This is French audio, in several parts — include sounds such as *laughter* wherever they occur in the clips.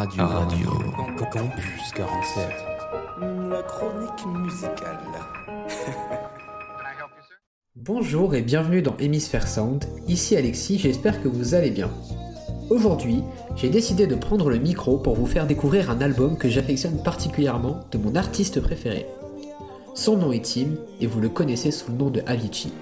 radio. radio. Campus 47. La chronique musicale. *laughs* Bonjour et bienvenue dans Hémisphère Sound. Ici Alexis, j'espère que vous allez bien. Aujourd'hui, j'ai décidé de prendre le micro pour vous faire découvrir un album que j'affectionne particulièrement de mon artiste préféré. Son nom est Tim et vous le connaissez sous le nom de Avicii.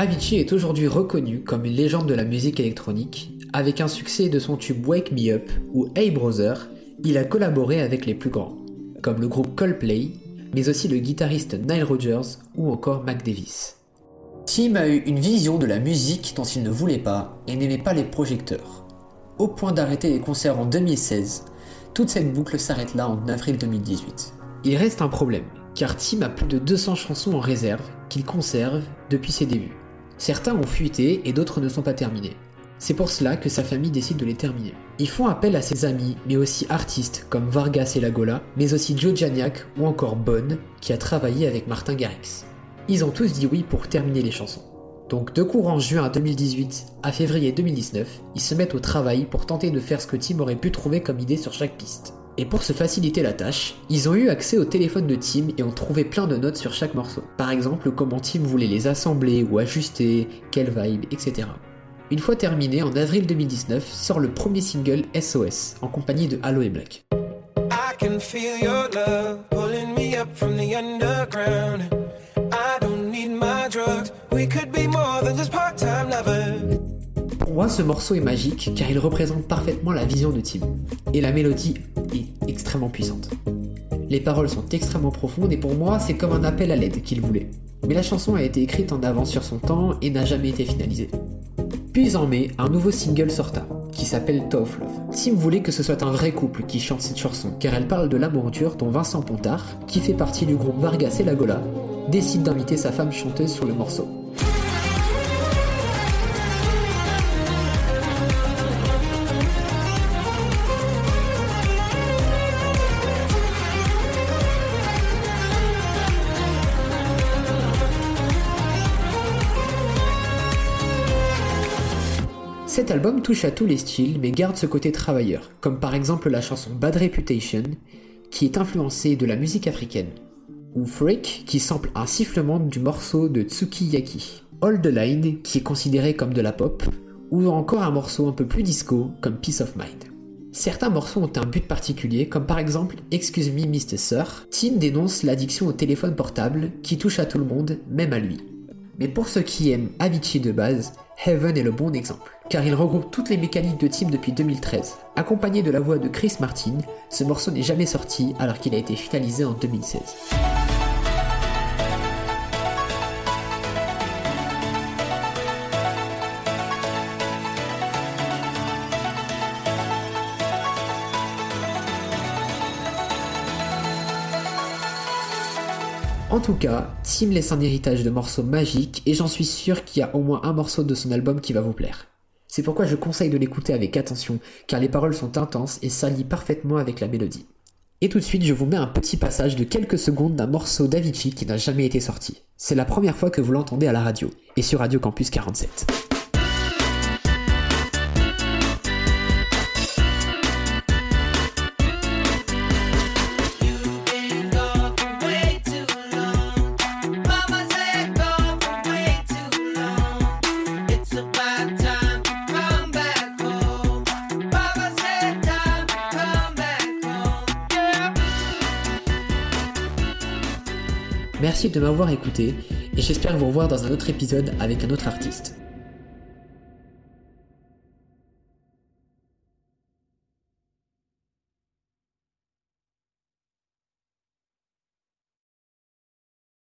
Avicii est aujourd'hui reconnu comme une légende de la musique électronique. Avec un succès de son tube Wake Me Up ou Hey Brother, il a collaboré avec les plus grands, comme le groupe Coldplay, mais aussi le guitariste Nile Rodgers ou encore Mac Davis. Tim a eu une vision de la musique dont il ne voulait pas et n'aimait pas les projecteurs. Au point d'arrêter les concerts en 2016, toute cette boucle s'arrête là en avril 2018. Il reste un problème, car Tim a plus de 200 chansons en réserve qu'il conserve depuis ses débuts. Certains ont fuité et d'autres ne sont pas terminés. C'est pour cela que sa famille décide de les terminer. Ils font appel à ses amis, mais aussi artistes comme Vargas et Lagola, mais aussi Joe Janiak ou encore Bonne, qui a travaillé avec Martin Garrix. Ils ont tous dit oui pour terminer les chansons. Donc de courant juin 2018 à février 2019, ils se mettent au travail pour tenter de faire ce que Tim aurait pu trouver comme idée sur chaque piste. Et pour se faciliter la tâche, ils ont eu accès au téléphone de Tim et ont trouvé plein de notes sur chaque morceau. Par exemple, comment Tim voulait les assembler ou ajuster, quelle vibe, etc. Une fois terminé, en avril 2019, sort le premier single SOS, en compagnie de Halo et Black. Pour moi, ce morceau est magique car il représente parfaitement la vision de Tim. Et la mélodie extrêmement puissante. Les paroles sont extrêmement profondes et pour moi, c'est comme un appel à l'aide qu'il voulait. Mais la chanson a été écrite en avance sur son temps et n'a jamais été finalisée. Puis en mai, un nouveau single sorta, qui s'appelle Tough Love. Tim voulait que ce soit un vrai couple qui chante cette chanson, car elle parle de l'amour dont Vincent Pontard, qui fait partie du groupe Vargas et Lagola, décide d'inviter sa femme chanteuse sur le morceau. Cet album touche à tous les styles mais garde ce côté travailleur, comme par exemple la chanson Bad Reputation, qui est influencée de la musique africaine, ou Freak, qui sample un sifflement du morceau de Tsukiyaki, All the Line, qui est considéré comme de la pop, ou encore un morceau un peu plus disco, comme Peace of Mind. Certains morceaux ont un but particulier, comme par exemple Excuse me Mr. Sir, Tim dénonce l'addiction au téléphone portable qui touche à tout le monde, même à lui. Mais pour ceux qui aiment Avicii de base, Heaven est le bon exemple, car il regroupe toutes les mécaniques de Tim depuis 2013. Accompagné de la voix de Chris Martin, ce morceau n'est jamais sorti alors qu'il a été finalisé en 2016. En tout cas, Tim laisse un héritage de morceaux magiques et j'en suis sûr qu'il y a au moins un morceau de son album qui va vous plaire. C'est pourquoi je conseille de l'écouter avec attention, car les paroles sont intenses et s'allient parfaitement avec la mélodie. Et tout de suite, je vous mets un petit passage de quelques secondes d'un morceau d'Avicii qui n'a jamais été sorti. C'est la première fois que vous l'entendez à la radio, et sur Radio Campus 47. Merci de m'avoir écouté et j'espère vous revoir dans un autre épisode avec un autre artiste.